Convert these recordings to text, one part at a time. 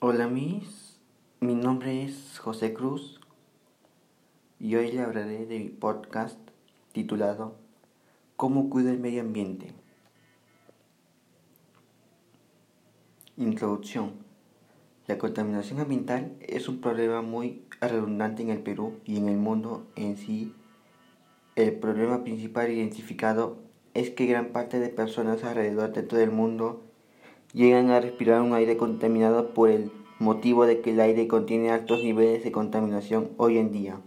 Hola mis, mi nombre es José Cruz y hoy le hablaré de mi podcast titulado ¿Cómo cuido el medio ambiente? Introducción. La contaminación ambiental es un problema muy redundante en el Perú y en el mundo en sí. El problema principal identificado es que gran parte de personas alrededor de todo el mundo llegan a respirar un aire contaminado por el motivo de que el aire contiene altos niveles de contaminación hoy en día.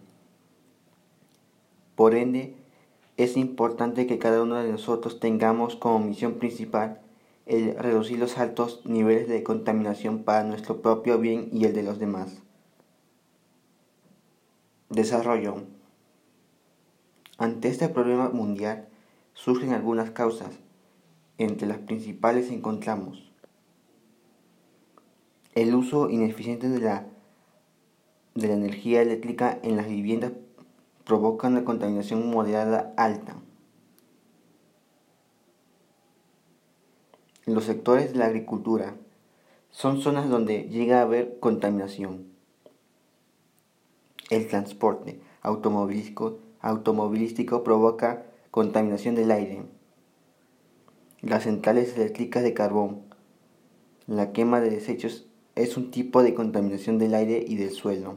Por ende, es importante que cada uno de nosotros tengamos como misión principal el reducir los altos niveles de contaminación para nuestro propio bien y el de los demás. Desarrollo. Ante este problema mundial surgen algunas causas. Entre las principales encontramos el uso ineficiente de la, de la energía eléctrica en las viviendas provoca una contaminación moderada alta. Los sectores de la agricultura son zonas donde llega a haber contaminación. El transporte automovilístico, automovilístico provoca contaminación del aire. Las centrales eléctricas de carbón, la quema de desechos es un tipo de contaminación del aire y del suelo.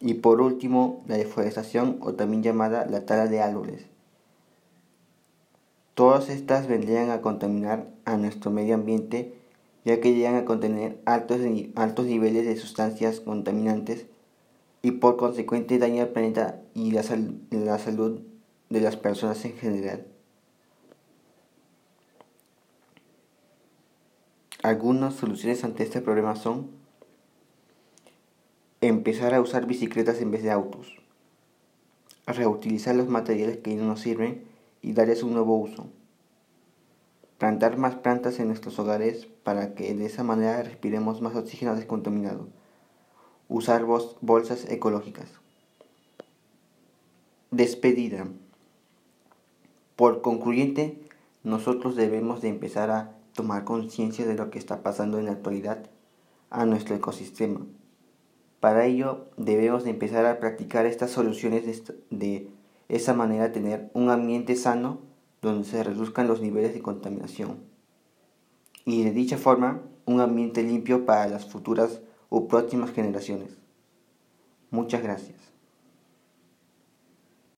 Y por último, la deforestación o también llamada la tala de árboles. Todas estas vendrían a contaminar a nuestro medio ambiente ya que llegan a contener altos, altos niveles de sustancias contaminantes y por consecuente dañan al planeta y la, la salud de las personas en general. Algunas soluciones ante este problema son empezar a usar bicicletas en vez de autos, reutilizar los materiales que no nos sirven y darles un nuevo uso, plantar más plantas en nuestros hogares para que de esa manera respiremos más oxígeno descontaminado, usar bolsas ecológicas. Despedida. Por concluyente, nosotros debemos de empezar a tomar conciencia de lo que está pasando en la actualidad a nuestro ecosistema. Para ello debemos empezar a practicar estas soluciones de, esa manera tener un ambiente sano donde se reduzcan los niveles de contaminación y de dicha forma un ambiente limpio para las futuras o próximas generaciones. Muchas gracias.